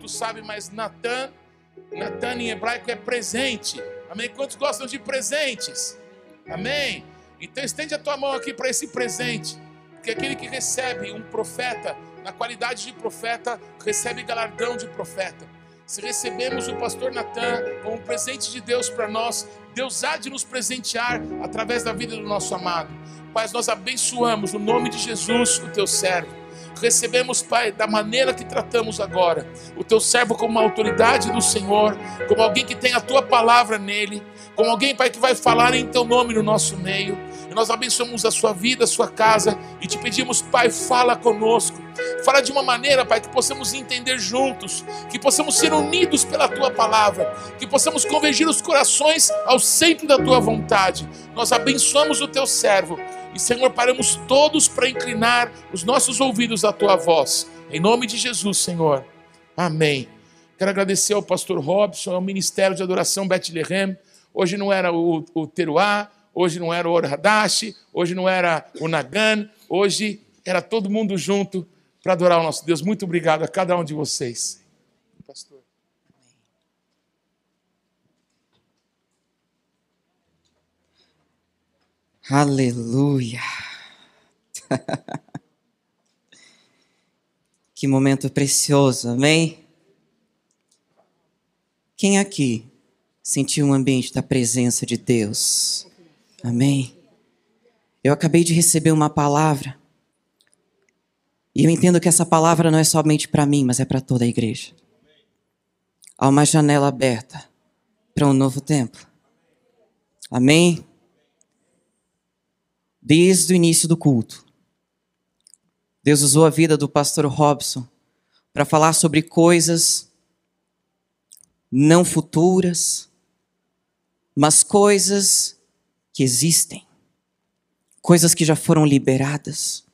até aqui. Não sei quanto sabe, mas Natan, Natan em hebraico é presente. Amém? Quantos gostam de presentes? Amém? Então estende a tua mão aqui para esse presente. Porque aquele que recebe um profeta, na qualidade de profeta, recebe galardão de profeta. Se recebemos o pastor Natan como um presente de Deus para nós, Deus há de nos presentear através da vida do nosso amado. Pai, nós abençoamos no nome de Jesus o teu servo. Recebemos, Pai, da maneira que tratamos agora, o teu servo como uma autoridade do Senhor, como alguém que tem a tua palavra nele, como alguém, Pai, que vai falar em teu nome no nosso meio. E nós abençoamos a sua vida, a sua casa e te pedimos, Pai, fala conosco. Fala de uma maneira, Pai, que possamos entender juntos, que possamos ser unidos pela tua palavra, que possamos convergir os corações ao centro da tua vontade. Nós abençoamos o teu servo e, Senhor, paramos todos para inclinar os nossos ouvidos à tua voz. Em nome de Jesus, Senhor. Amém. Quero agradecer ao pastor Robson, ao Ministério de Adoração Bethlehem. Hoje não era o, o Teruá, hoje não era o Orhadashi, hoje não era o Nagan, hoje era todo mundo junto para adorar o nosso Deus. Muito obrigado a cada um de vocês. Pastor. Aleluia. que momento precioso, amém? Quem aqui sentiu um ambiente da presença de Deus? Amém? Eu acabei de receber uma palavra. E eu entendo que essa palavra não é somente para mim, mas é para toda a igreja. Há uma janela aberta para um novo templo. Amém? Desde o início do culto. Deus usou a vida do pastor Robson para falar sobre coisas não futuras, mas coisas que existem, coisas que já foram liberadas,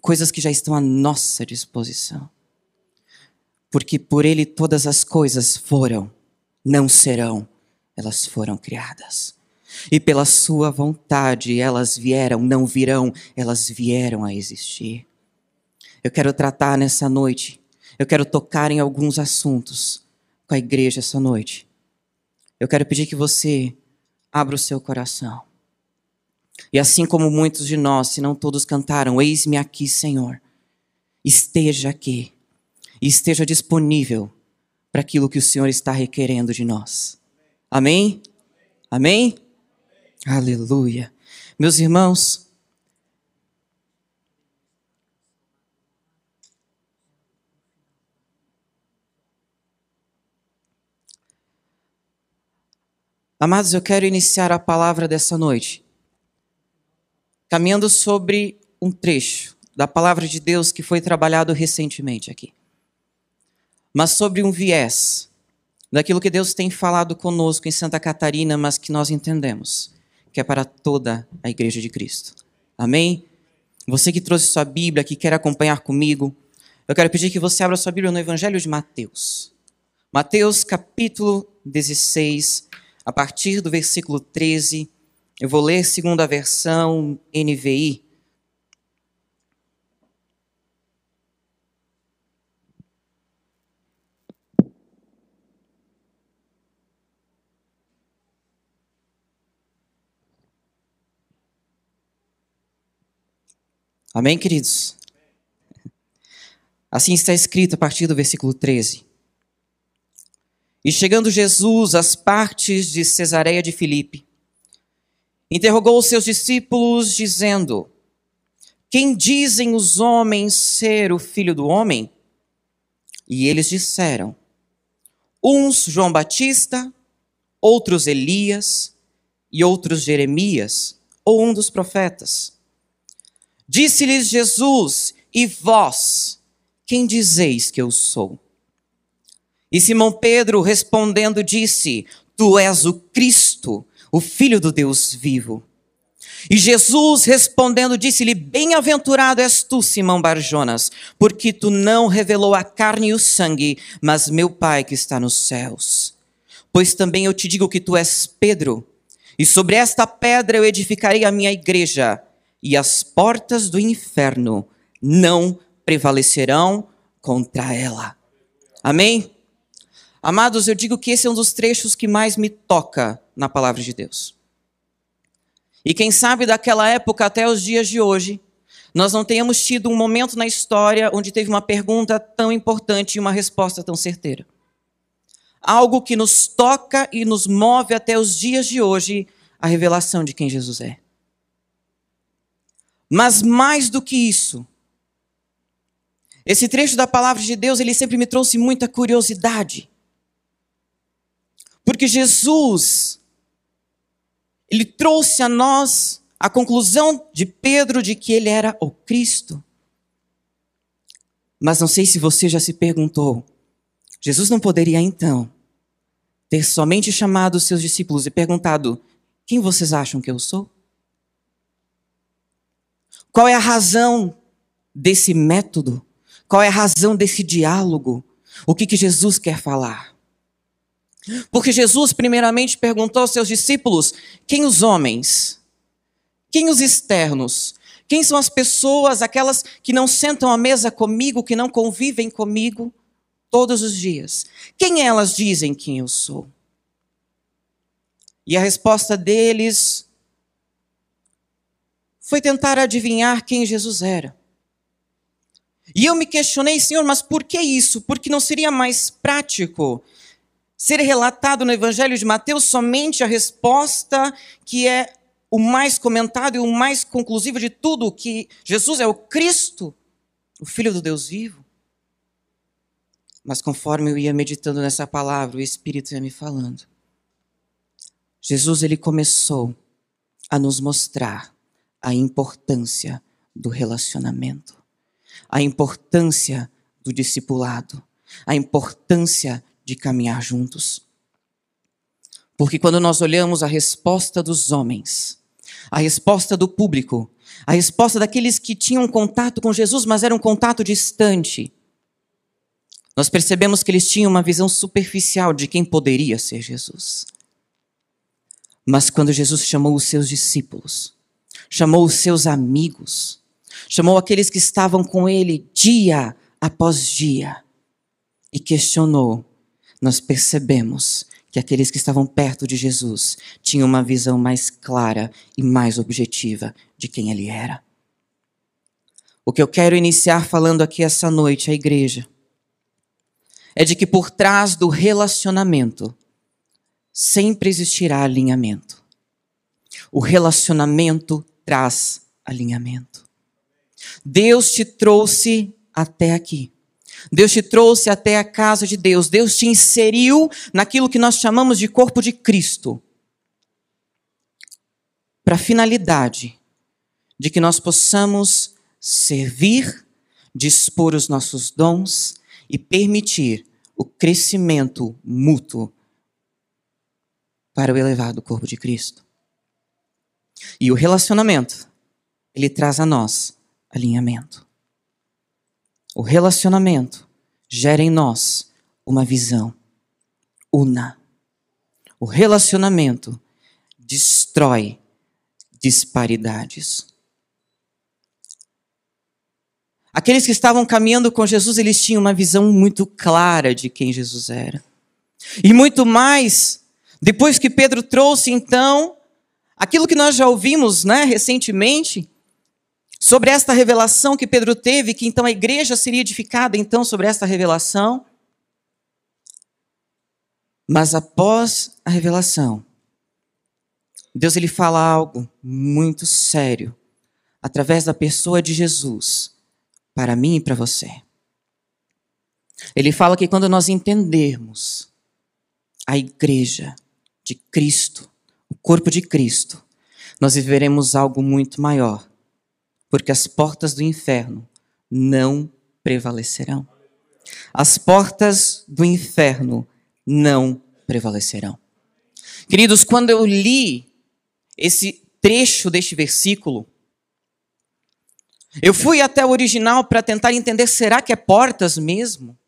coisas que já estão à nossa disposição. Porque por Ele todas as coisas foram, não serão, elas foram criadas. E pela sua vontade elas vieram, não virão, elas vieram a existir. Eu quero tratar nessa noite, eu quero tocar em alguns assuntos com a igreja essa noite. Eu quero pedir que você abra o seu coração. E assim como muitos de nós, se não todos cantaram, eis-me aqui, Senhor, esteja aqui e esteja disponível para aquilo que o Senhor está requerendo de nós. Amém? Amém? Aleluia. Meus irmãos, Amados, eu quero iniciar a palavra dessa noite, caminhando sobre um trecho da palavra de Deus que foi trabalhado recentemente aqui, mas sobre um viés daquilo que Deus tem falado conosco em Santa Catarina, mas que nós entendemos que é para toda a igreja de Cristo. Amém? Você que trouxe sua Bíblia, que quer acompanhar comigo, eu quero pedir que você abra sua Bíblia no Evangelho de Mateus. Mateus capítulo 16, a partir do versículo 13. Eu vou ler segundo a versão NVI. Amém, queridos? Assim está escrito a partir do versículo 13. E chegando Jesus às partes de Cesareia de Filipe, interrogou os seus discípulos, dizendo: Quem dizem os homens ser o filho do homem? E eles disseram: Uns João Batista, outros Elias, e outros Jeremias, ou um dos profetas. Disse-lhes Jesus: E vós, quem dizeis que eu sou? E Simão Pedro respondendo disse: Tu és o Cristo, o Filho do Deus vivo. E Jesus respondendo disse-lhe: Bem-aventurado és tu, Simão Barjonas, porque tu não revelou a carne e o sangue, mas meu Pai que está nos céus. Pois também eu te digo que tu és Pedro, e sobre esta pedra eu edificarei a minha igreja e as portas do inferno não prevalecerão contra ela. Amém? Amados, eu digo que esse é um dos trechos que mais me toca na palavra de Deus. E quem sabe daquela época até os dias de hoje, nós não tenhamos tido um momento na história onde teve uma pergunta tão importante e uma resposta tão certeira. Algo que nos toca e nos move até os dias de hoje, a revelação de quem Jesus é. Mas mais do que isso, esse trecho da palavra de Deus, ele sempre me trouxe muita curiosidade. Porque Jesus, ele trouxe a nós a conclusão de Pedro de que ele era o Cristo. Mas não sei se você já se perguntou, Jesus não poderia então ter somente chamado os seus discípulos e perguntado: quem vocês acham que eu sou? Qual é a razão desse método? Qual é a razão desse diálogo? O que, que Jesus quer falar? Porque Jesus, primeiramente, perguntou aos seus discípulos: quem os homens? Quem os externos? Quem são as pessoas, aquelas que não sentam à mesa comigo, que não convivem comigo todos os dias? Quem elas dizem quem eu sou? E a resposta deles foi tentar adivinhar quem Jesus era. E eu me questionei, Senhor, mas por que isso? Porque não seria mais prático ser relatado no Evangelho de Mateus somente a resposta que é o mais comentado e o mais conclusivo de tudo, que Jesus é o Cristo, o Filho do Deus vivo. Mas conforme eu ia meditando nessa palavra, o Espírito ia me falando. Jesus ele começou a nos mostrar a importância do relacionamento, a importância do discipulado, a importância de caminhar juntos. Porque quando nós olhamos a resposta dos homens, a resposta do público, a resposta daqueles que tinham contato com Jesus, mas era um contato distante, nós percebemos que eles tinham uma visão superficial de quem poderia ser Jesus. Mas quando Jesus chamou os seus discípulos, chamou os seus amigos, chamou aqueles que estavam com ele dia após dia e questionou nós percebemos que aqueles que estavam perto de Jesus tinham uma visão mais clara e mais objetiva de quem ele era. O que eu quero iniciar falando aqui essa noite à igreja é de que por trás do relacionamento sempre existirá alinhamento. O relacionamento traz alinhamento. Deus te trouxe até aqui Deus te trouxe até a casa de Deus. Deus te inseriu naquilo que nós chamamos de corpo de Cristo. Para a finalidade de que nós possamos servir, dispor os nossos dons e permitir o crescimento mútuo para o elevado corpo de Cristo. E o relacionamento, ele traz a nós alinhamento. O relacionamento gera em nós uma visão una. O relacionamento destrói disparidades. Aqueles que estavam caminhando com Jesus, eles tinham uma visão muito clara de quem Jesus era. E muito mais, depois que Pedro trouxe então aquilo que nós já ouvimos, né, recentemente, Sobre esta revelação que Pedro teve, que então a igreja seria edificada então sobre esta revelação. Mas após a revelação, Deus ele fala algo muito sério através da pessoa de Jesus para mim e para você. Ele fala que quando nós entendermos a igreja de Cristo, o corpo de Cristo, nós viveremos algo muito maior porque as portas do inferno não prevalecerão. As portas do inferno não prevalecerão. Queridos, quando eu li esse trecho deste versículo, eu fui até o original para tentar entender: será que é portas mesmo?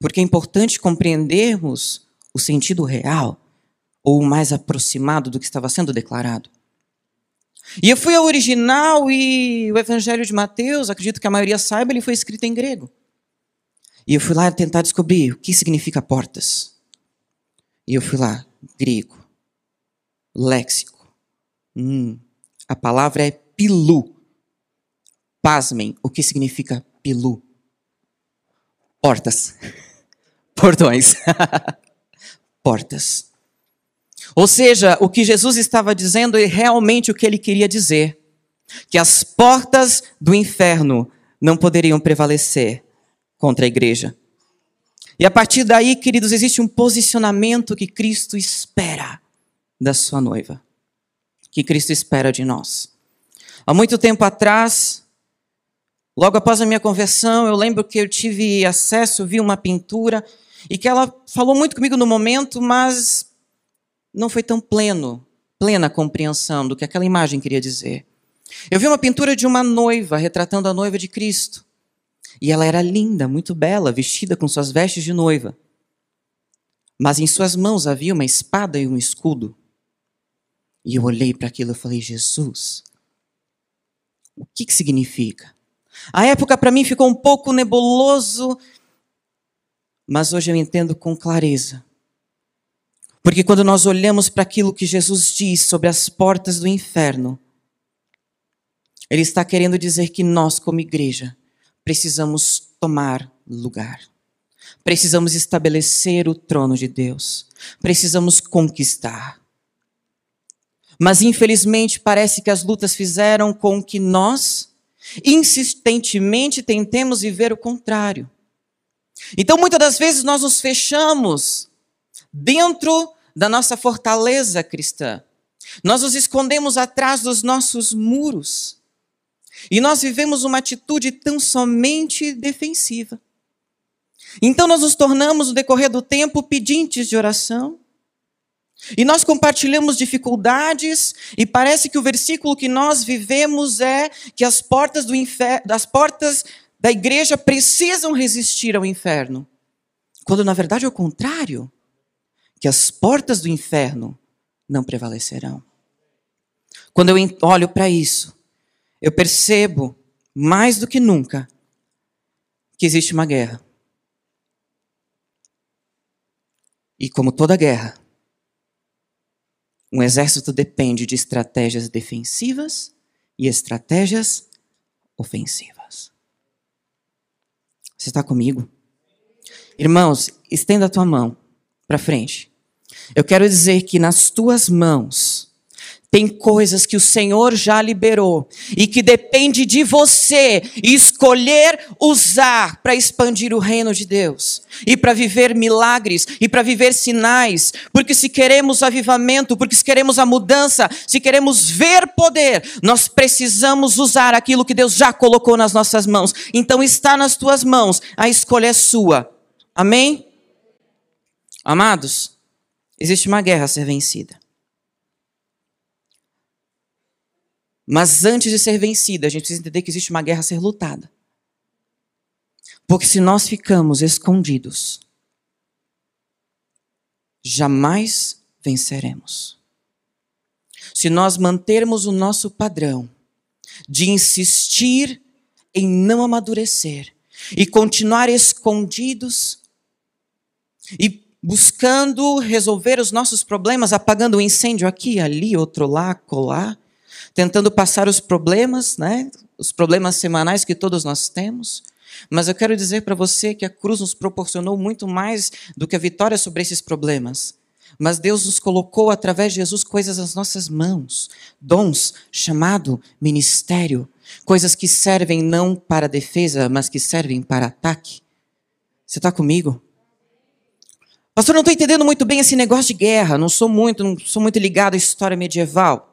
Porque é importante compreendermos o sentido real ou o mais aproximado do que estava sendo declarado. E eu fui ao original e o Evangelho de Mateus, acredito que a maioria saiba, ele foi escrito em grego. E eu fui lá tentar descobrir o que significa portas. E eu fui lá, grego, léxico. Hum, a palavra é pilu. Pasmem, o que significa pilu? Portas. Portões. Portas. Ou seja, o que Jesus estava dizendo é realmente o que ele queria dizer: que as portas do inferno não poderiam prevalecer contra a igreja. E a partir daí, queridos, existe um posicionamento que Cristo espera da sua noiva, que Cristo espera de nós. Há muito tempo atrás, logo após a minha conversão, eu lembro que eu tive acesso, vi uma pintura e que ela falou muito comigo no momento, mas não foi tão pleno, plena compreensão do que aquela imagem queria dizer. Eu vi uma pintura de uma noiva retratando a noiva de Cristo. E ela era linda, muito bela, vestida com suas vestes de noiva. Mas em suas mãos havia uma espada e um escudo. E eu olhei para aquilo e falei: Jesus, o que, que significa? A época para mim ficou um pouco nebuloso, mas hoje eu entendo com clareza porque quando nós olhamos para aquilo que Jesus diz sobre as portas do inferno, Ele está querendo dizer que nós, como igreja, precisamos tomar lugar. Precisamos estabelecer o trono de Deus. Precisamos conquistar. Mas infelizmente parece que as lutas fizeram com que nós insistentemente tentemos viver o contrário. Então muitas das vezes nós nos fechamos dentro da nossa fortaleza cristã. Nós nos escondemos atrás dos nossos muros. E nós vivemos uma atitude tão somente defensiva. Então nós nos tornamos, no decorrer do tempo, pedintes de oração. E nós compartilhamos dificuldades, e parece que o versículo que nós vivemos é que as portas do inferno, das portas da igreja precisam resistir ao inferno. Quando na verdade é o contrário que as portas do inferno não prevalecerão. Quando eu olho para isso, eu percebo mais do que nunca que existe uma guerra. E como toda guerra, um exército depende de estratégias defensivas e estratégias ofensivas. Você está comigo? Irmãos, estenda a tua mão para frente. Eu quero dizer que nas tuas mãos tem coisas que o Senhor já liberou e que depende de você escolher usar para expandir o reino de Deus e para viver milagres e para viver sinais, porque se queremos avivamento, porque se queremos a mudança, se queremos ver poder, nós precisamos usar aquilo que Deus já colocou nas nossas mãos. Então está nas tuas mãos, a escolha é sua. Amém? Amados, existe uma guerra a ser vencida. Mas antes de ser vencida, a gente precisa entender que existe uma guerra a ser lutada. Porque se nós ficamos escondidos, jamais venceremos. Se nós mantermos o nosso padrão de insistir em não amadurecer e continuar escondidos e buscando resolver os nossos problemas, apagando o um incêndio aqui, ali, outro lá, colar, tentando passar os problemas, né? Os problemas semanais que todos nós temos. Mas eu quero dizer para você que a cruz nos proporcionou muito mais do que a vitória sobre esses problemas. Mas Deus nos colocou através de Jesus coisas nas nossas mãos, dons, chamado ministério, coisas que servem não para defesa, mas que servem para ataque. Você está comigo? Pastor, não estou entendendo muito bem esse negócio de guerra. Não sou muito, não sou muito ligado à história medieval.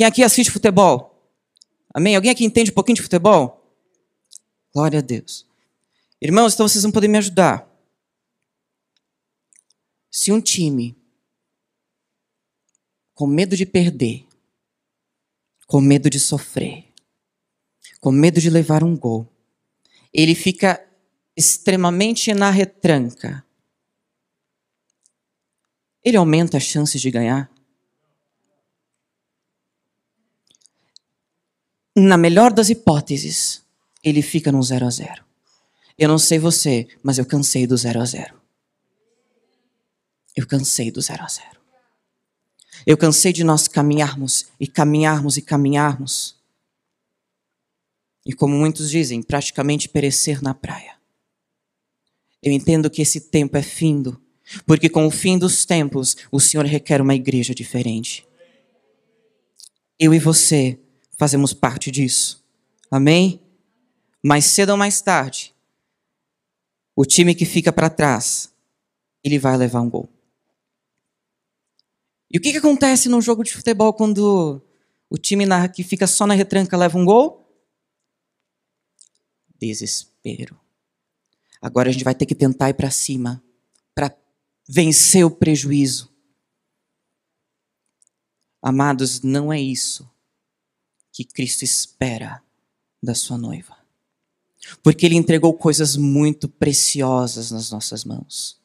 Quem aqui assiste futebol? Amém? Alguém aqui entende um pouquinho de futebol? Glória a Deus. Irmãos, então vocês vão poder me ajudar. Se um time com medo de perder, com medo de sofrer, com medo de levar um gol, ele fica extremamente na retranca, ele aumenta as chances de ganhar? Na melhor das hipóteses, ele fica no zero a zero. Eu não sei você, mas eu cansei do zero a zero. Eu cansei do zero a zero. Eu cansei de nós caminharmos e caminharmos e caminharmos. E como muitos dizem, praticamente perecer na praia. Eu entendo que esse tempo é findo, porque com o fim dos tempos, o Senhor requer uma igreja diferente. Eu e você fazemos parte disso. Amém? Mais cedo ou mais tarde, o time que fica para trás, ele vai levar um gol. E o que, que acontece no jogo de futebol quando o time na, que fica só na retranca leva um gol? Desespero. Agora a gente vai ter que tentar ir para cima para vencer o prejuízo. Amados, não é isso que Cristo espera da sua noiva. Porque Ele entregou coisas muito preciosas nas nossas mãos.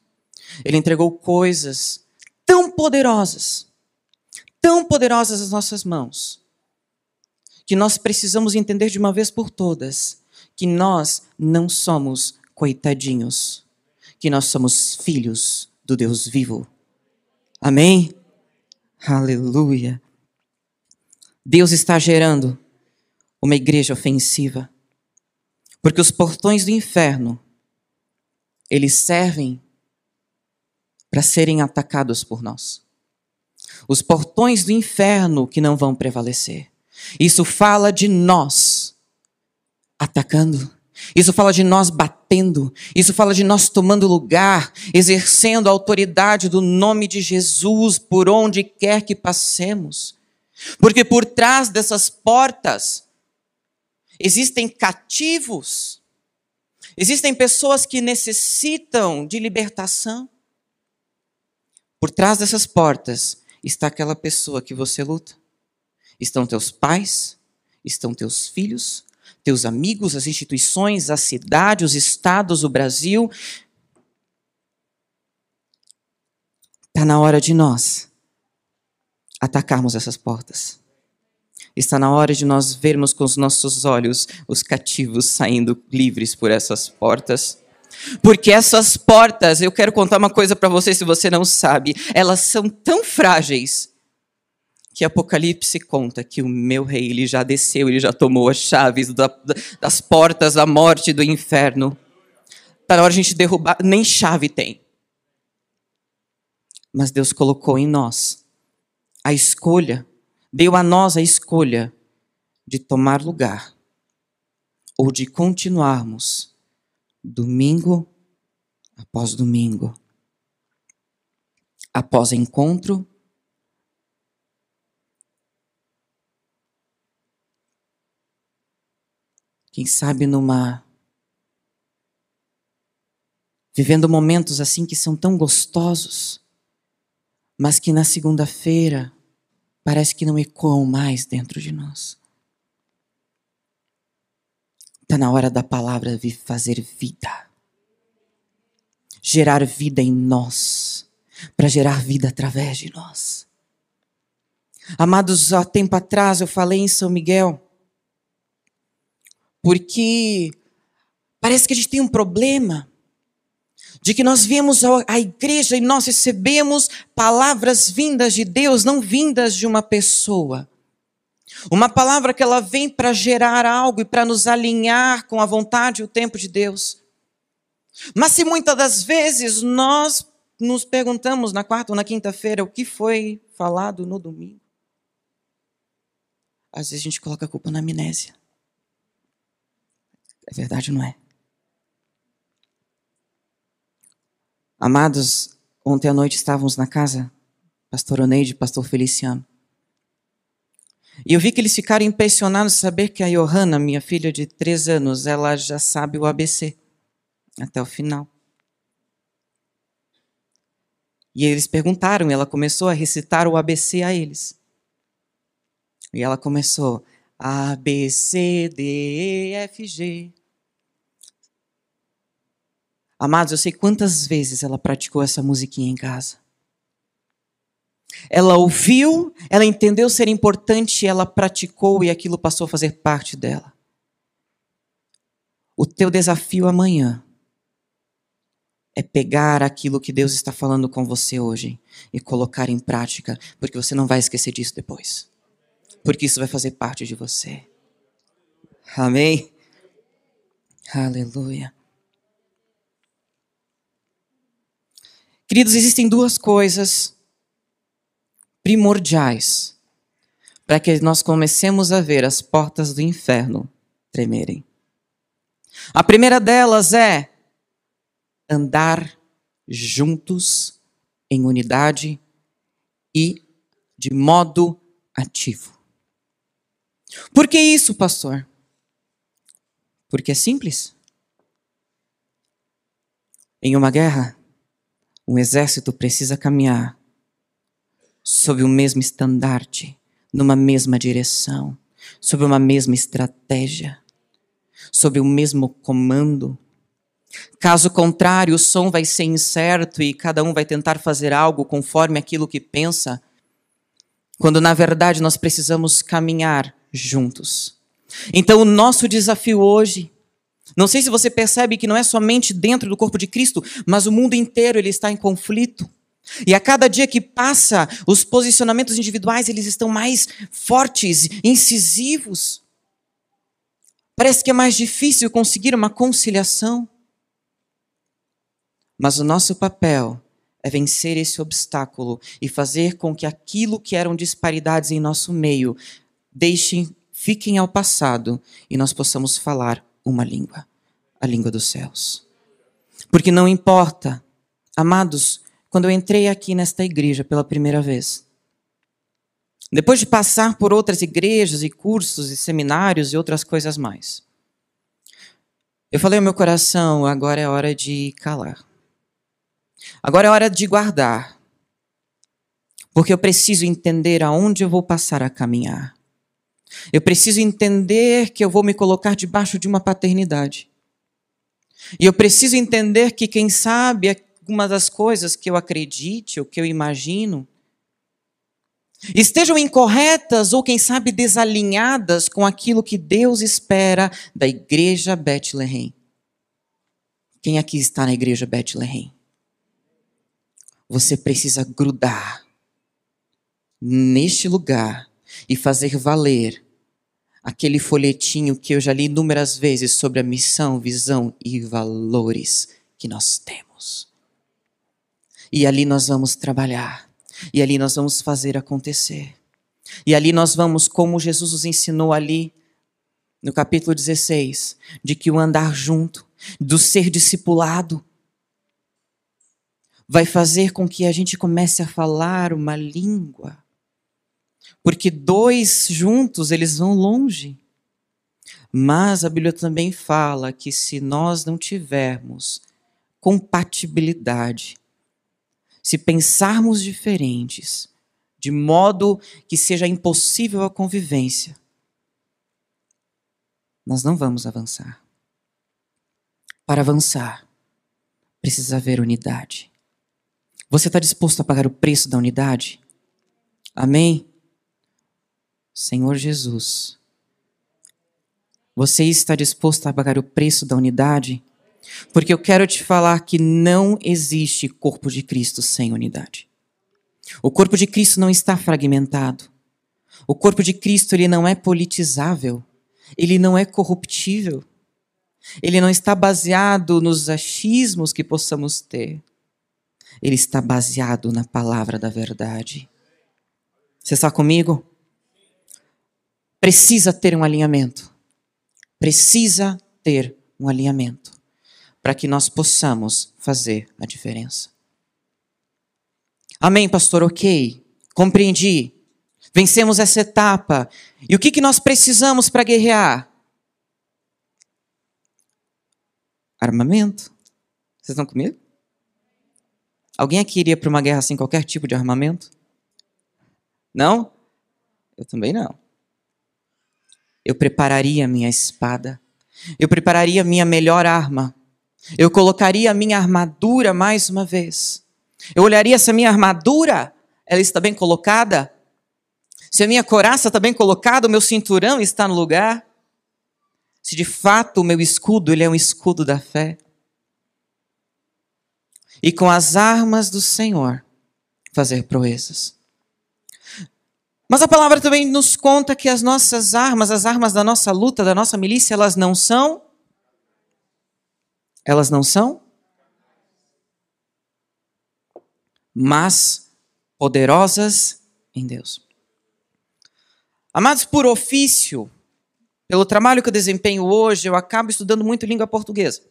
Ele entregou coisas tão poderosas, tão poderosas nas nossas mãos, que nós precisamos entender de uma vez por todas que nós não somos coitadinhos, que nós somos filhos do Deus vivo. Amém? Aleluia. Deus está gerando uma igreja ofensiva, porque os portões do inferno eles servem para serem atacados por nós. Os portões do inferno que não vão prevalecer. Isso fala de nós atacando. Isso fala de nós batendo. Isso fala de nós tomando lugar, exercendo a autoridade do nome de Jesus por onde quer que passemos. Porque por trás dessas portas existem cativos, existem pessoas que necessitam de libertação. Por trás dessas portas está aquela pessoa que você luta. Estão teus pais, estão teus filhos, teus amigos, as instituições, a cidade, os estados, o Brasil. Está na hora de nós atacarmos essas portas. Está na hora de nós vermos com os nossos olhos os cativos saindo livres por essas portas porque essas portas, eu quero contar uma coisa para você se você não sabe, elas são tão frágeis que Apocalipse conta que o meu rei ele já desceu, ele já tomou as chaves da, das portas da morte do inferno. Está na hora de a gente derrubar, nem chave tem. Mas Deus colocou em nós a escolha, deu a nós a escolha de tomar lugar ou de continuarmos domingo após domingo, após encontro, quem sabe numa vivendo momentos assim que são tão gostosos, mas que na segunda-feira parece que não ecoam mais dentro de nós. Está na hora da palavra vir fazer vida. Gerar vida em nós. Para gerar vida através de nós. Amados, há tempo atrás eu falei em São Miguel. Porque parece que a gente tem um problema de que nós viemos à igreja e nós recebemos palavras vindas de Deus, não vindas de uma pessoa. Uma palavra que ela vem para gerar algo e para nos alinhar com a vontade e o tempo de Deus. Mas se muitas das vezes nós nos perguntamos na quarta ou na quinta-feira o que foi falado no domingo, às vezes a gente coloca a culpa na amnésia. É verdade, não é? Amados, ontem à noite estávamos na casa, pastor Oneide e pastor Feliciano. E eu vi que eles ficaram impressionados saber que a Johanna, minha filha de três anos, ela já sabe o ABC até o final. E eles perguntaram, e ela começou a recitar o ABC a eles. E ela começou A, B, C, D, E, F, G. Amados, eu sei quantas vezes ela praticou essa musiquinha em casa. Ela ouviu, ela entendeu ser importante, ela praticou e aquilo passou a fazer parte dela. O teu desafio amanhã é pegar aquilo que Deus está falando com você hoje e colocar em prática, porque você não vai esquecer disso depois. Porque isso vai fazer parte de você. Amém? Aleluia. Queridos, existem duas coisas primordiais para que nós comecemos a ver as portas do inferno tremerem. A primeira delas é andar juntos em unidade e de modo ativo. Por que isso, pastor? Porque é simples. Em uma guerra, um exército precisa caminhar sob o mesmo estandarte, numa mesma direção, sob uma mesma estratégia, sob o mesmo comando. Caso contrário, o som vai ser incerto e cada um vai tentar fazer algo conforme aquilo que pensa, quando na verdade nós precisamos caminhar juntos. Então, o nosso desafio hoje não sei se você percebe que não é somente dentro do corpo de Cristo, mas o mundo inteiro ele está em conflito. E a cada dia que passa, os posicionamentos individuais eles estão mais fortes, incisivos. Parece que é mais difícil conseguir uma conciliação. Mas o nosso papel é vencer esse obstáculo e fazer com que aquilo que eram disparidades em nosso meio deixem, fiquem ao passado e nós possamos falar uma língua, a língua dos céus. Porque não importa, amados, quando eu entrei aqui nesta igreja pela primeira vez, depois de passar por outras igrejas e cursos e seminários e outras coisas mais, eu falei ao meu coração: agora é hora de calar. Agora é hora de guardar. Porque eu preciso entender aonde eu vou passar a caminhar. Eu preciso entender que eu vou me colocar debaixo de uma paternidade. E eu preciso entender que, quem sabe, algumas das coisas que eu acredite ou que eu imagino estejam incorretas ou, quem sabe, desalinhadas com aquilo que Deus espera da igreja Bethlehem. Quem aqui está na igreja Bethlehem? Você precisa grudar neste lugar e fazer valer aquele folhetinho que eu já li inúmeras vezes sobre a missão, visão e valores que nós temos. E ali nós vamos trabalhar, e ali nós vamos fazer acontecer. E ali nós vamos, como Jesus nos ensinou ali no capítulo 16, de que o andar junto, do ser discipulado, vai fazer com que a gente comece a falar uma língua porque dois juntos eles vão longe. Mas a Bíblia também fala que se nós não tivermos compatibilidade, se pensarmos diferentes, de modo que seja impossível a convivência, nós não vamos avançar. Para avançar, precisa haver unidade. Você está disposto a pagar o preço da unidade? Amém? Senhor Jesus, você está disposto a pagar o preço da unidade? Porque eu quero te falar que não existe corpo de Cristo sem unidade. O corpo de Cristo não está fragmentado. O corpo de Cristo ele não é politizável. Ele não é corruptível. Ele não está baseado nos achismos que possamos ter. Ele está baseado na palavra da verdade. Você está comigo? Precisa ter um alinhamento. Precisa ter um alinhamento para que nós possamos fazer a diferença. Amém, pastor? Ok, compreendi. Vencemos essa etapa. E o que, que nós precisamos para guerrear? Armamento. Vocês estão comigo? Alguém aqui iria para uma guerra sem qualquer tipo de armamento? Não? Eu também não eu prepararia a minha espada, eu prepararia a minha melhor arma, eu colocaria a minha armadura mais uma vez. Eu olharia se a minha armadura ela está bem colocada? Se a minha coraça está bem colocada, o meu cinturão está no lugar? Se de fato o meu escudo ele é um escudo da fé? E com as armas do Senhor fazer proezas. Mas a palavra também nos conta que as nossas armas, as armas da nossa luta, da nossa milícia, elas não são. Elas não são. Mas poderosas em Deus. Amados, por ofício, pelo trabalho que eu desempenho hoje, eu acabo estudando muito língua portuguesa.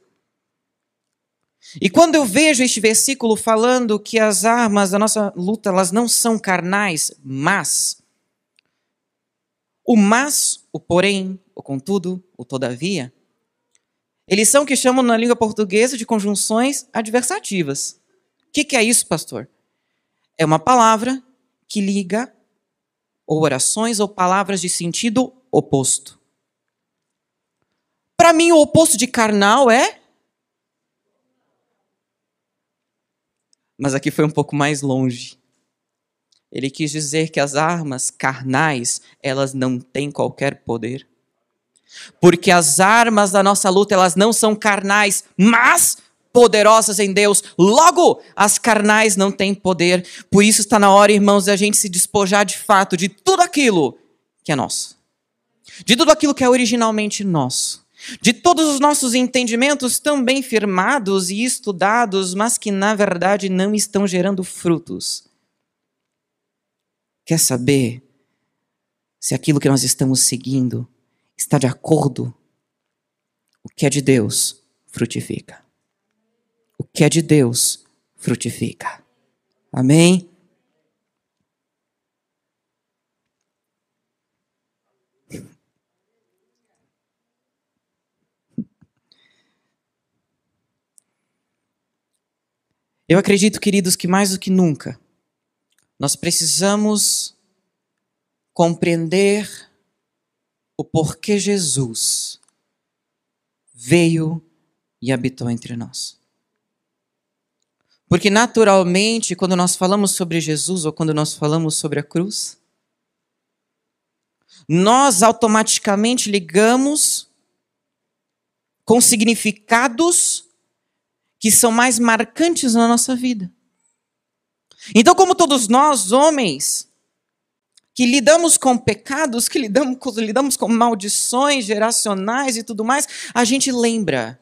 E quando eu vejo este versículo falando que as armas da nossa luta, elas não são carnais, mas o mas, o porém, o contudo, o todavia, eles são o que chamam na língua portuguesa de conjunções adversativas. O que, que é isso, pastor? É uma palavra que liga ou orações ou palavras de sentido oposto. Para mim, o oposto de carnal é. Mas aqui foi um pouco mais longe. Ele quis dizer que as armas carnais, elas não têm qualquer poder. Porque as armas da nossa luta, elas não são carnais, mas poderosas em Deus. Logo, as carnais não têm poder. Por isso está na hora, irmãos, da gente se despojar de fato de tudo aquilo que é nosso. De tudo aquilo que é originalmente nosso. De todos os nossos entendimentos tão bem firmados e estudados, mas que na verdade não estão gerando frutos. Quer saber se aquilo que nós estamos seguindo está de acordo? O que é de Deus frutifica o que é de Deus frutifica. Amém? Eu acredito, queridos, que mais do que nunca, nós precisamos compreender o porquê Jesus veio e habitou entre nós. Porque naturalmente, quando nós falamos sobre Jesus ou quando nós falamos sobre a cruz, nós automaticamente ligamos com significados que são mais marcantes na nossa vida. Então, como todos nós, homens, que lidamos com pecados, que lidamos, lidamos com maldições geracionais e tudo mais, a gente lembra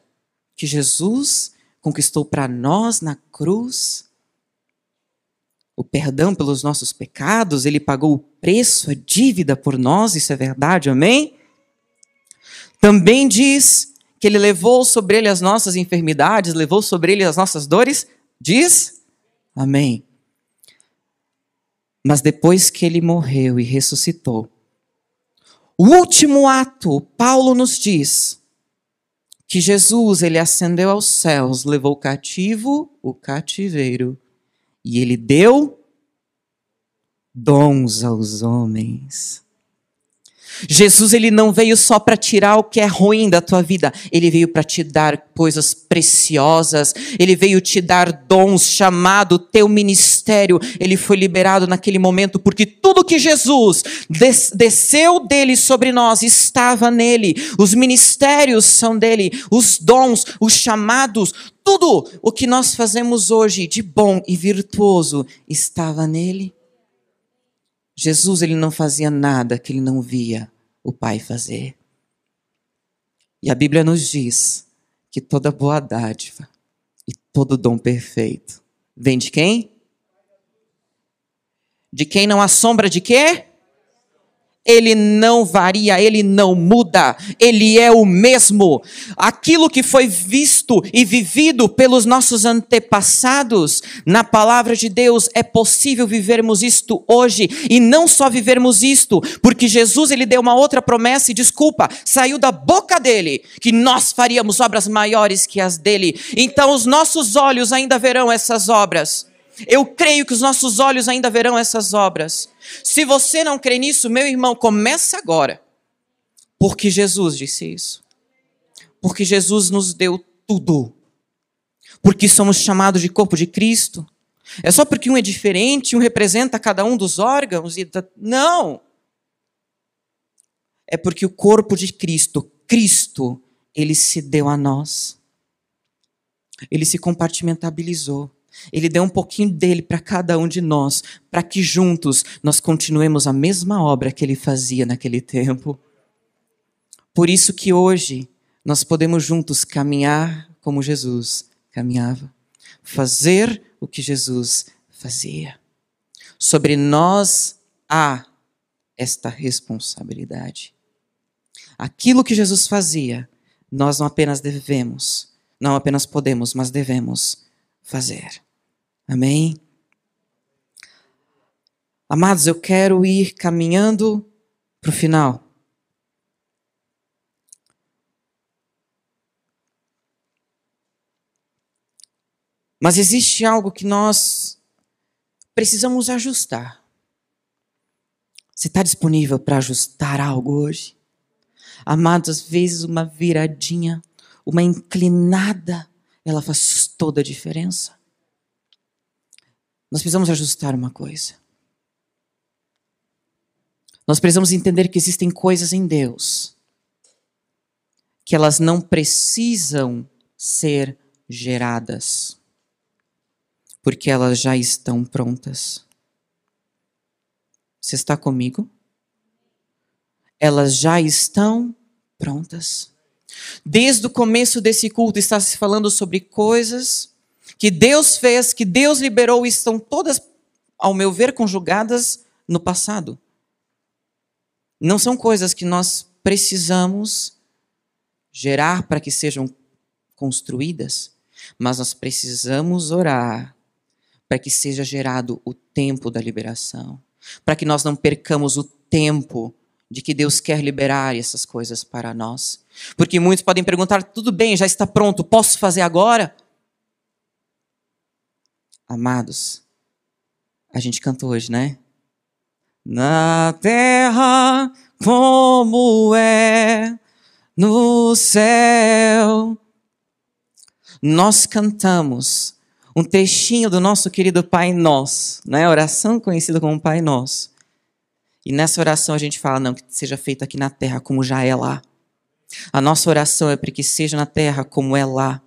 que Jesus conquistou para nós na cruz o perdão pelos nossos pecados, ele pagou o preço, a dívida por nós, isso é verdade, amém? Também diz que ele levou sobre ele as nossas enfermidades, levou sobre ele as nossas dores, diz, amém. Mas depois que ele morreu e ressuscitou, o último ato, Paulo nos diz, que Jesus ele ascendeu aos céus, levou cativo o cativeiro e ele deu dons aos homens. Jesus ele não veio só para tirar o que é ruim da tua vida, ele veio para te dar coisas preciosas, ele veio te dar dons, chamado teu ministério, ele foi liberado naquele momento porque tudo que Jesus des desceu dele sobre nós estava nele. Os ministérios são dele, os dons, os chamados, tudo o que nós fazemos hoje de bom e virtuoso estava nele. Jesus ele não fazia nada que ele não via o Pai fazer. E a Bíblia nos diz que toda boa dádiva e todo dom perfeito vem de quem? De quem não há sombra de quê? Ele não varia, ele não muda, ele é o mesmo. Aquilo que foi visto e vivido pelos nossos antepassados, na palavra de Deus, é possível vivermos isto hoje e não só vivermos isto, porque Jesus ele deu uma outra promessa e desculpa, saiu da boca dele que nós faríamos obras maiores que as dele. Então os nossos olhos ainda verão essas obras. Eu creio que os nossos olhos ainda verão essas obras. Se você não crê nisso, meu irmão, começa agora. Porque Jesus disse isso. Porque Jesus nos deu tudo. Porque somos chamados de corpo de Cristo. É só porque um é diferente, um representa cada um dos órgãos? E Não! É porque o corpo de Cristo, Cristo, ele se deu a nós. Ele se compartimentabilizou. Ele deu um pouquinho dele para cada um de nós, para que juntos nós continuemos a mesma obra que ele fazia naquele tempo. Por isso que hoje nós podemos juntos caminhar como Jesus caminhava, fazer o que Jesus fazia. Sobre nós há esta responsabilidade. Aquilo que Jesus fazia, nós não apenas devemos, não apenas podemos, mas devemos fazer. Amém? Amados, eu quero ir caminhando para o final. Mas existe algo que nós precisamos ajustar. Você está disponível para ajustar algo hoje? Amados, às vezes uma viradinha, uma inclinada, ela faz toda a diferença. Nós precisamos ajustar uma coisa. Nós precisamos entender que existem coisas em Deus que elas não precisam ser geradas porque elas já estão prontas. Você está comigo? Elas já estão prontas. Desde o começo desse culto está se falando sobre coisas que Deus fez, que Deus liberou e estão todas, ao meu ver, conjugadas no passado. Não são coisas que nós precisamos gerar para que sejam construídas, mas nós precisamos orar para que seja gerado o tempo da liberação, para que nós não percamos o tempo de que Deus quer liberar essas coisas para nós. Porque muitos podem perguntar: tudo bem, já está pronto, posso fazer agora? Amados, a gente cantou hoje, né? Na terra como é no céu. Nós cantamos um trechinho do nosso querido Pai Nosso, né? oração conhecida como Pai Nosso. E nessa oração a gente fala, não, que seja feito aqui na terra como já é lá. A nossa oração é para que seja na terra como é lá.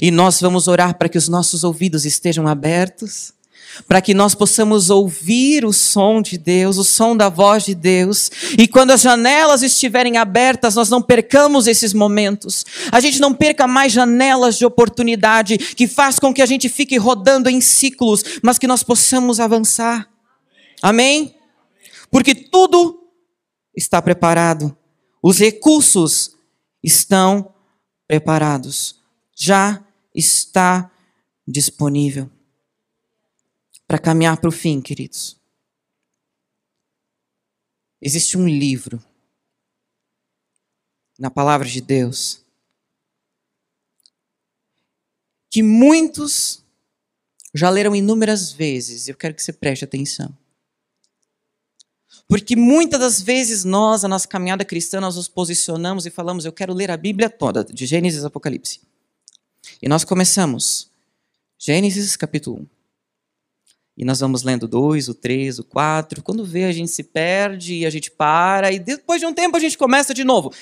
E nós vamos orar para que os nossos ouvidos estejam abertos, para que nós possamos ouvir o som de Deus, o som da voz de Deus, e quando as janelas estiverem abertas, nós não percamos esses momentos. A gente não perca mais janelas de oportunidade que faz com que a gente fique rodando em ciclos, mas que nós possamos avançar. Amém? Porque tudo está preparado. Os recursos estão preparados. Já está disponível para caminhar para o fim, queridos. Existe um livro na palavra de Deus que muitos já leram inúmeras vezes. Eu quero que você preste atenção. Porque muitas das vezes nós, a nossa caminhada cristã, nós nos posicionamos e falamos: Eu quero ler a Bíblia toda, de Gênesis a Apocalipse. E nós começamos. Gênesis capítulo 1. E nós vamos lendo dois, o três, o quatro. Quando vê, a gente se perde e a gente para. E depois de um tempo a gente começa de novo.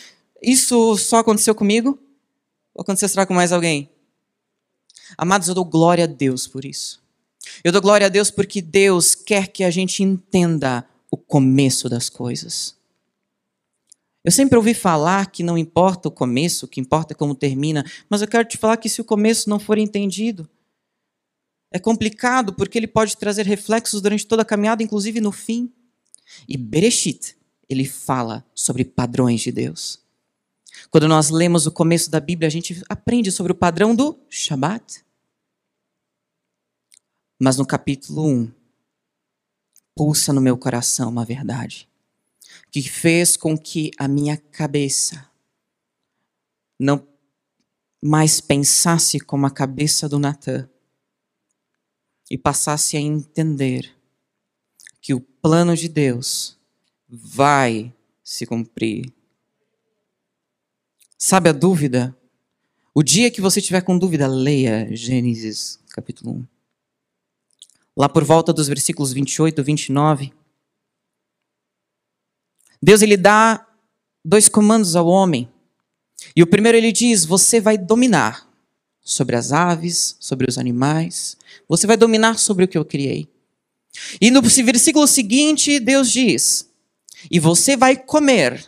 Isso só aconteceu comigo? Ou aconteceu será com mais alguém? Amados, eu dou glória a Deus por isso. Eu dou glória a Deus porque Deus quer que a gente entenda o começo das coisas. Eu sempre ouvi falar que não importa o começo, que importa é como termina, mas eu quero te falar que se o começo não for entendido, é complicado porque ele pode trazer reflexos durante toda a caminhada, inclusive no fim. E Bereshit, ele fala sobre padrões de Deus. Quando nós lemos o começo da Bíblia, a gente aprende sobre o padrão do Shabat. Mas no capítulo 1, pulsa no meu coração uma verdade que fez com que a minha cabeça não mais pensasse como a cabeça do Natan, e passasse a entender que o plano de Deus vai se cumprir. Sabe a dúvida? O dia que você tiver com dúvida, leia Gênesis capítulo 1. Lá por volta dos versículos 28 e 29, Deus ele dá dois comandos ao homem. E o primeiro ele diz: Você vai dominar sobre as aves, sobre os animais, você vai dominar sobre o que eu criei. E no versículo seguinte, Deus diz: E você vai comer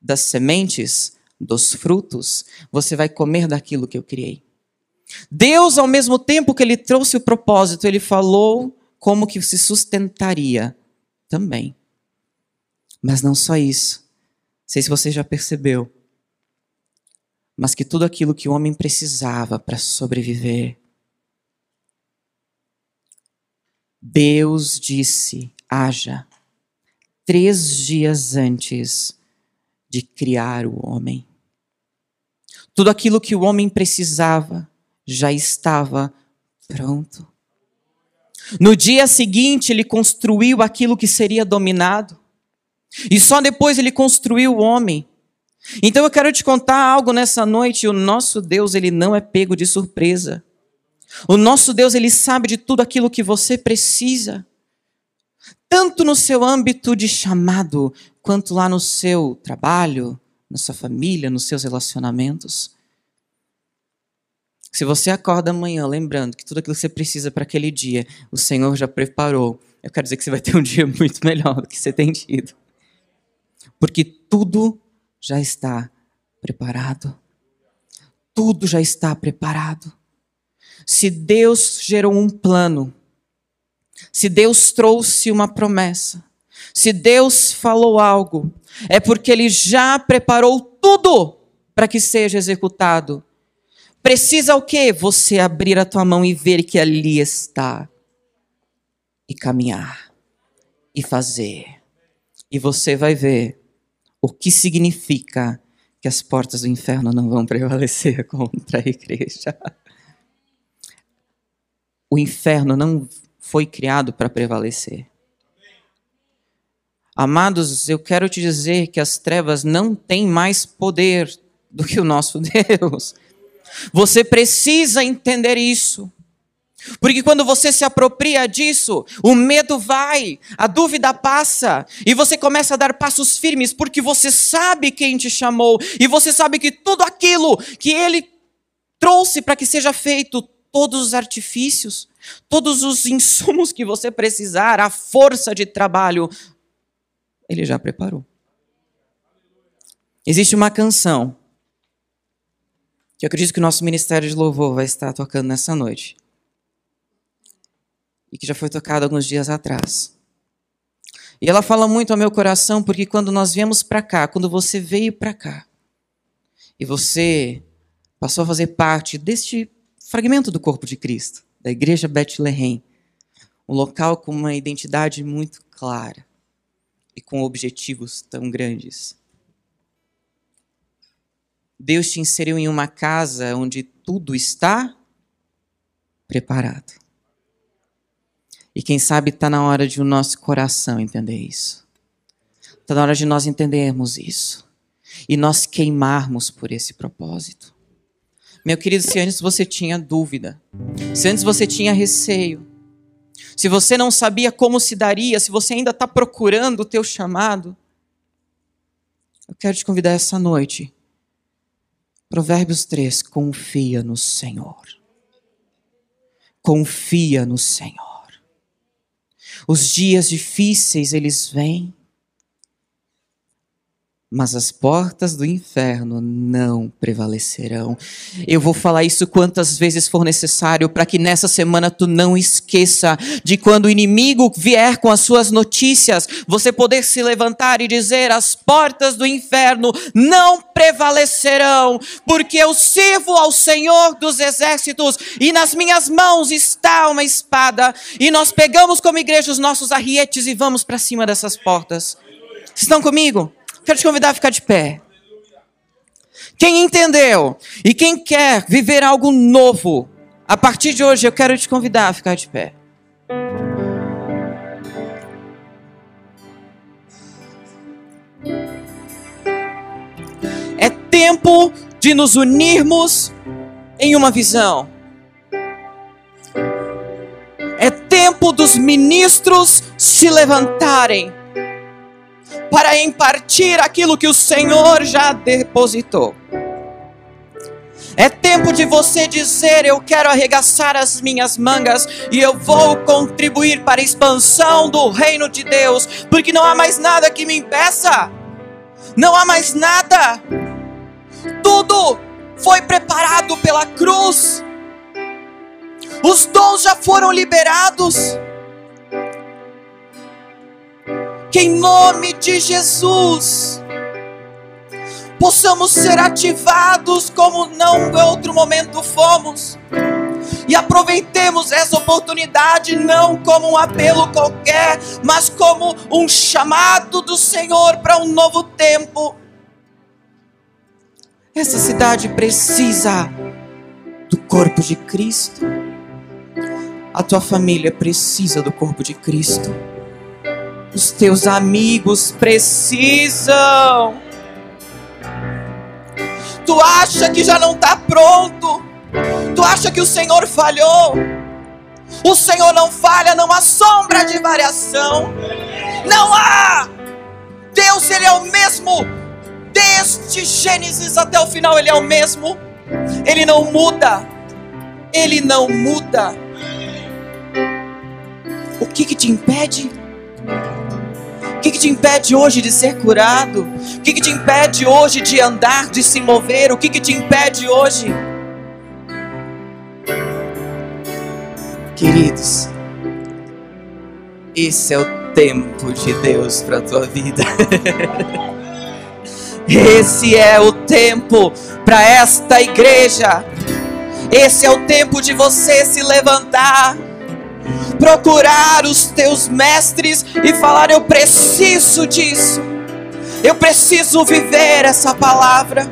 das sementes, dos frutos, você vai comer daquilo que eu criei. Deus, ao mesmo tempo que ele trouxe o propósito, ele falou como que se sustentaria também. Mas não só isso. Não sei se você já percebeu. Mas que tudo aquilo que o homem precisava para sobreviver, Deus disse: haja. Três dias antes de criar o homem. Tudo aquilo que o homem precisava já estava pronto. No dia seguinte, ele construiu aquilo que seria dominado. E só depois ele construiu o homem. Então eu quero te contar algo nessa noite. O nosso Deus, ele não é pego de surpresa. O nosso Deus, ele sabe de tudo aquilo que você precisa. Tanto no seu âmbito de chamado, quanto lá no seu trabalho, na sua família, nos seus relacionamentos. Se você acorda amanhã lembrando que tudo aquilo que você precisa para aquele dia, o Senhor já preparou, eu quero dizer que você vai ter um dia muito melhor do que você tem tido. Porque tudo já está preparado. Tudo já está preparado. Se Deus gerou um plano, se Deus trouxe uma promessa, se Deus falou algo, é porque Ele já preparou tudo para que seja executado. Precisa o quê? Você abrir a tua mão e ver que ali está. E caminhar. E fazer. E você vai ver o que significa que as portas do inferno não vão prevalecer contra a igreja. O inferno não foi criado para prevalecer. Amados, eu quero te dizer que as trevas não têm mais poder do que o nosso Deus. Você precisa entender isso. Porque quando você se apropria disso, o medo vai, a dúvida passa, e você começa a dar passos firmes, porque você sabe quem te chamou, e você sabe que tudo aquilo que ele trouxe para que seja feito, todos os artifícios, todos os insumos que você precisar, a força de trabalho, ele já preparou. Existe uma canção que eu acredito que o nosso ministério de louvor vai estar tocando nessa noite. E que já foi tocado alguns dias atrás. E ela fala muito ao meu coração porque quando nós viemos para cá, quando você veio para cá, e você passou a fazer parte deste fragmento do corpo de Cristo, da igreja Bethlehem, um local com uma identidade muito clara e com objetivos tão grandes. Deus te inseriu em uma casa onde tudo está preparado. E quem sabe está na hora de o nosso coração entender isso. Está na hora de nós entendermos isso. E nós queimarmos por esse propósito. Meu querido, se antes você tinha dúvida, se antes você tinha receio, se você não sabia como se daria, se você ainda está procurando o teu chamado, eu quero te convidar essa noite Provérbios 3, confia no Senhor. Confia no Senhor. Os dias difíceis eles vêm, mas as portas do inferno não prevalecerão. Eu vou falar isso quantas vezes for necessário para que nessa semana tu não esqueça de quando o inimigo vier com as suas notícias, você poder se levantar e dizer: as portas do inferno não prevalecerão, porque eu sirvo ao Senhor dos exércitos e nas minhas mãos está uma espada e nós pegamos como igreja os nossos arrietes e vamos para cima dessas portas. Estão comigo? Quero te convidar a ficar de pé. Quem entendeu e quem quer viver algo novo, a partir de hoje eu quero te convidar a ficar de pé. É tempo de nos unirmos em uma visão. É tempo do os ministros se levantarem para impartir aquilo que o Senhor já depositou. É tempo de você dizer: Eu quero arregaçar as minhas mangas e eu vou contribuir para a expansão do reino de Deus, porque não há mais nada que me impeça, não há mais nada, tudo foi preparado pela cruz, os dons já foram liberados. Que em nome de Jesus, possamos ser ativados como não em outro momento fomos. E aproveitemos essa oportunidade não como um apelo qualquer, mas como um chamado do Senhor para um novo tempo. Essa cidade precisa do corpo de Cristo. A tua família precisa do corpo de Cristo. Os teus amigos precisam Tu acha que já não está pronto. Tu acha que o Senhor falhou. O Senhor não falha, não há sombra de variação. Não há. Deus, Ele é o mesmo. Desde Gênesis até o final, Ele é o mesmo. Ele não muda. Ele não muda. O que, que te impede? Que, que te impede hoje de ser curado? O que, que te impede hoje de andar, de se mover? O que, que te impede hoje? Queridos, esse é o tempo de Deus para a tua vida. Esse é o tempo para esta igreja. Esse é o tempo de você se levantar procurar os teus mestres e falar: Eu preciso disso, eu preciso viver essa palavra.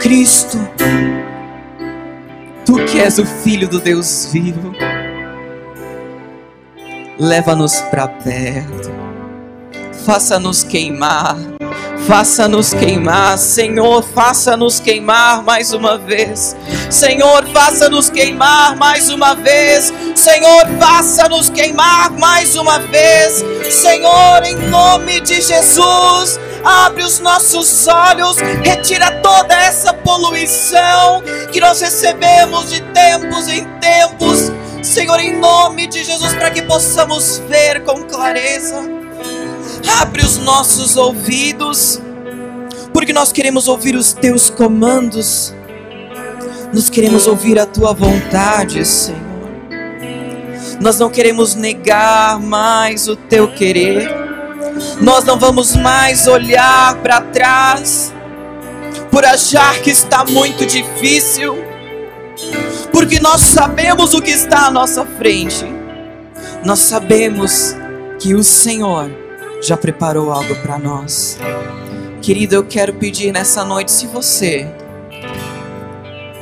Cristo, tu que és o Filho do Deus vivo, leva-nos para perto, faça-nos queimar Faça-nos queimar, Senhor, faça-nos queimar mais uma vez. Senhor, faça-nos queimar mais uma vez. Senhor, faça-nos queimar mais uma vez. Senhor, em nome de Jesus, abre os nossos olhos, retira toda essa poluição que nós recebemos de tempos em tempos. Senhor, em nome de Jesus, para que possamos ver com clareza. Abre os nossos ouvidos, porque nós queremos ouvir os teus comandos, nós queremos ouvir a tua vontade, Senhor. Nós não queremos negar mais o teu querer, nós não vamos mais olhar para trás, por achar que está muito difícil, porque nós sabemos o que está à nossa frente, nós sabemos que o Senhor já preparou algo para nós. Querido, eu quero pedir nessa noite, se você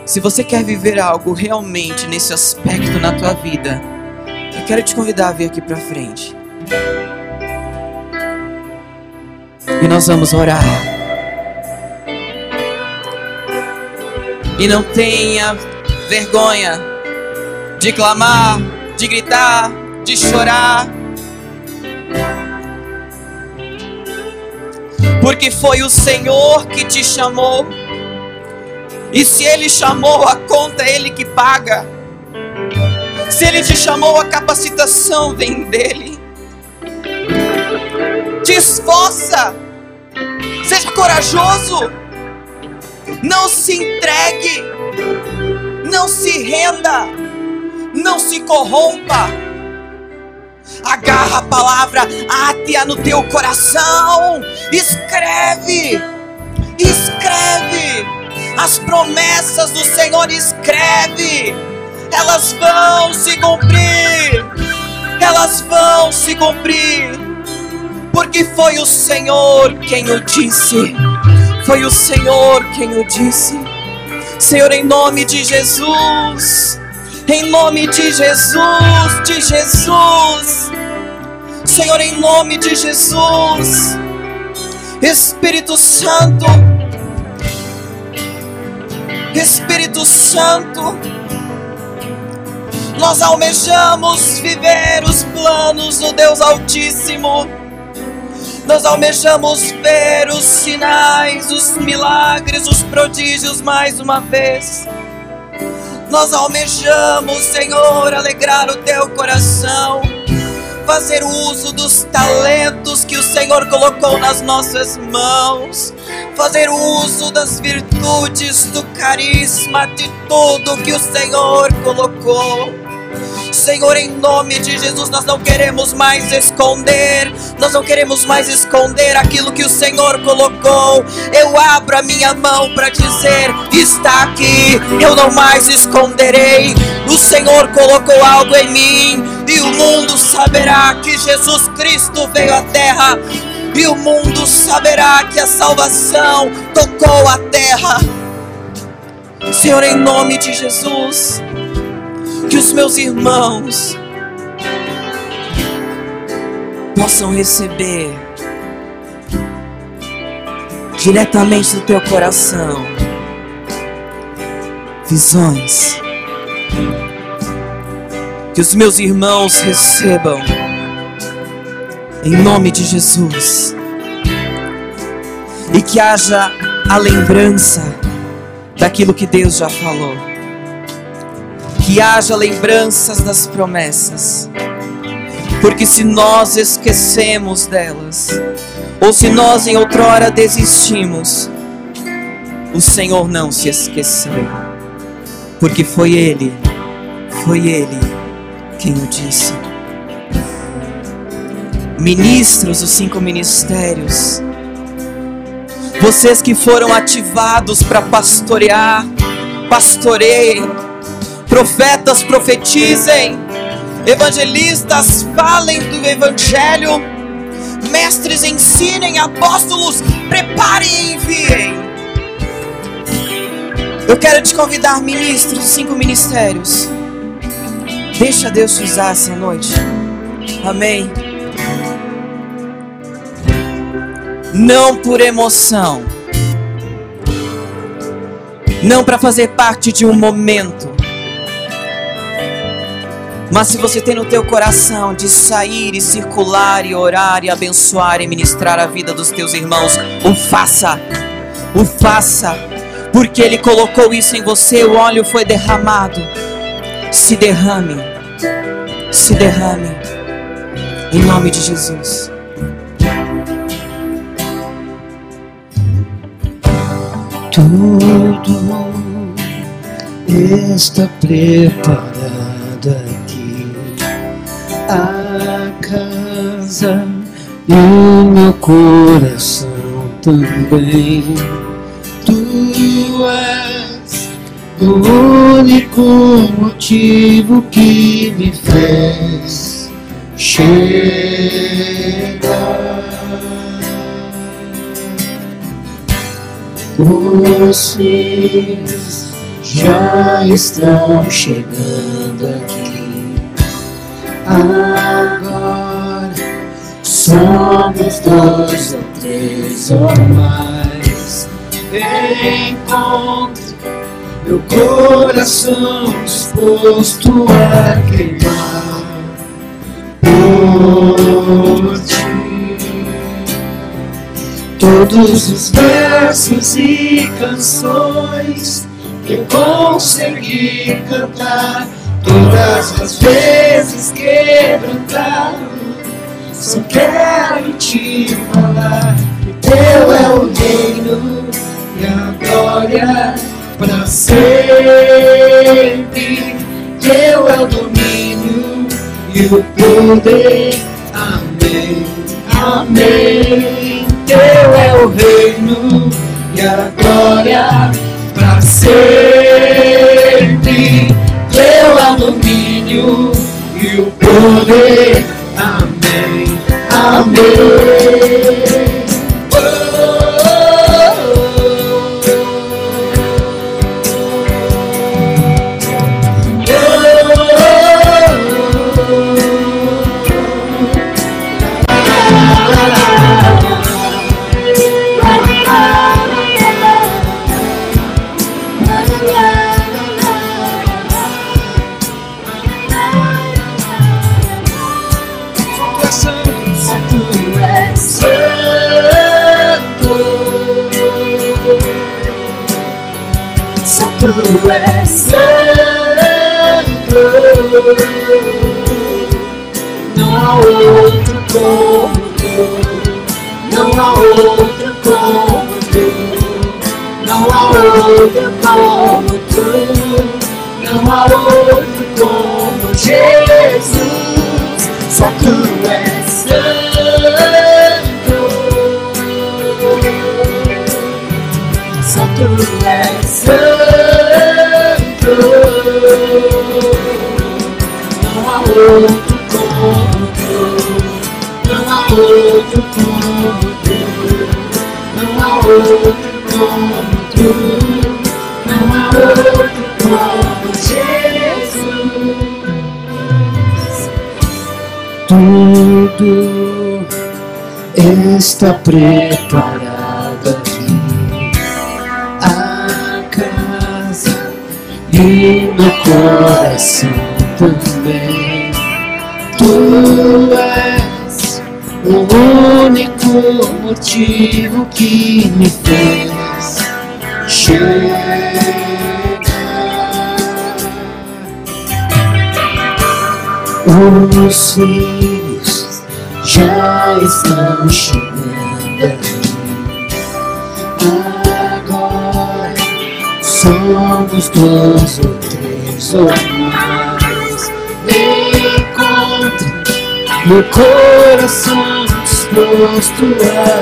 se você quer viver algo realmente nesse aspecto na tua vida, eu quero te convidar a vir aqui para frente. E nós vamos orar. E não tenha vergonha de clamar, de gritar, de chorar porque foi o Senhor que te chamou. E se Ele chamou, a conta é Ele que paga. Se Ele te chamou, a capacitação vem dEle. Te esforça, seja corajoso, não se entregue, não se renda, não se corrompa agarra a palavra, ate-a no teu coração, escreve, escreve. As promessas do Senhor, escreve, elas vão se cumprir, elas vão se cumprir, porque foi o Senhor quem o disse, foi o Senhor quem o disse, Senhor, em nome de Jesus em nome de Jesus, de Jesus. Senhor, em nome de Jesus. Espírito Santo. Espírito Santo. Nós almejamos viver os planos do Deus Altíssimo. Nós almejamos ver os sinais, os milagres, os prodígios mais uma vez. Nós almejamos, Senhor, alegrar o teu coração, fazer uso dos talentos que o Senhor colocou nas nossas mãos, fazer uso das virtudes, do carisma, de tudo que o Senhor colocou. Senhor, em nome de Jesus, nós não queremos mais esconder, nós não queremos mais esconder aquilo que o Senhor colocou. Eu abro a minha mão para dizer: está aqui, eu não mais esconderei. O Senhor colocou algo em mim, e o mundo saberá que Jesus Cristo veio à terra, e o mundo saberá que a salvação tocou a terra. Senhor, em nome de Jesus que os meus irmãos possam receber diretamente do teu coração visões. Que os meus irmãos recebam em nome de Jesus. E que haja a lembrança daquilo que Deus já falou que haja lembranças das promessas. Porque se nós esquecemos delas, ou se nós em outrora desistimos, o Senhor não se esqueceu. Porque foi Ele, foi Ele quem o disse. Ministros dos cinco ministérios, vocês que foram ativados para pastorear, pastoreiem profetas profetizem, evangelistas falem do evangelho, mestres ensinem, apóstolos preparem e enviem. Eu quero te convidar, ministros dos cinco ministérios. Deixa Deus te usar essa noite. Amém. Não por emoção. Não para fazer parte de um momento mas se você tem no teu coração de sair e circular e orar e abençoar e ministrar a vida dos teus irmãos, o faça. O faça. Porque ele colocou isso em você, o óleo foi derramado. Se derrame. Se derrame. Em nome de Jesus. Tudo está preparado a casa e o meu coração também. Tu és o único motivo que me fez chegar. Os filhos já estão chegando aqui. Agora somos dois ou três ou mais. Encontro meu coração disposto a queimar por ti. Todos os versos e canções que eu consegui cantar Todas as vezes quebrantado, só quero te falar teu é o reino e a glória para sempre. Teu é o domínio e o poder. Amém, amém. Teu é o reino e a glória para sempre o poder. Amém, amém. Está preparado aqui. A casa e meu coração também. Tu és o único motivo que me fez chegar. Os filhos já estão chegando. Agora somos dois ou três ou mais. Encontre meu coração disposto a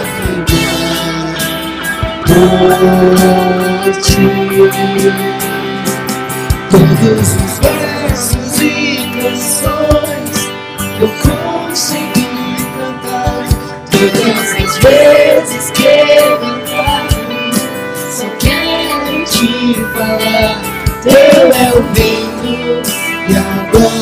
queimar por ti. Todos os versos e canções eu vezes que eu cantar, só quero te falar. Teu é o vinho e agora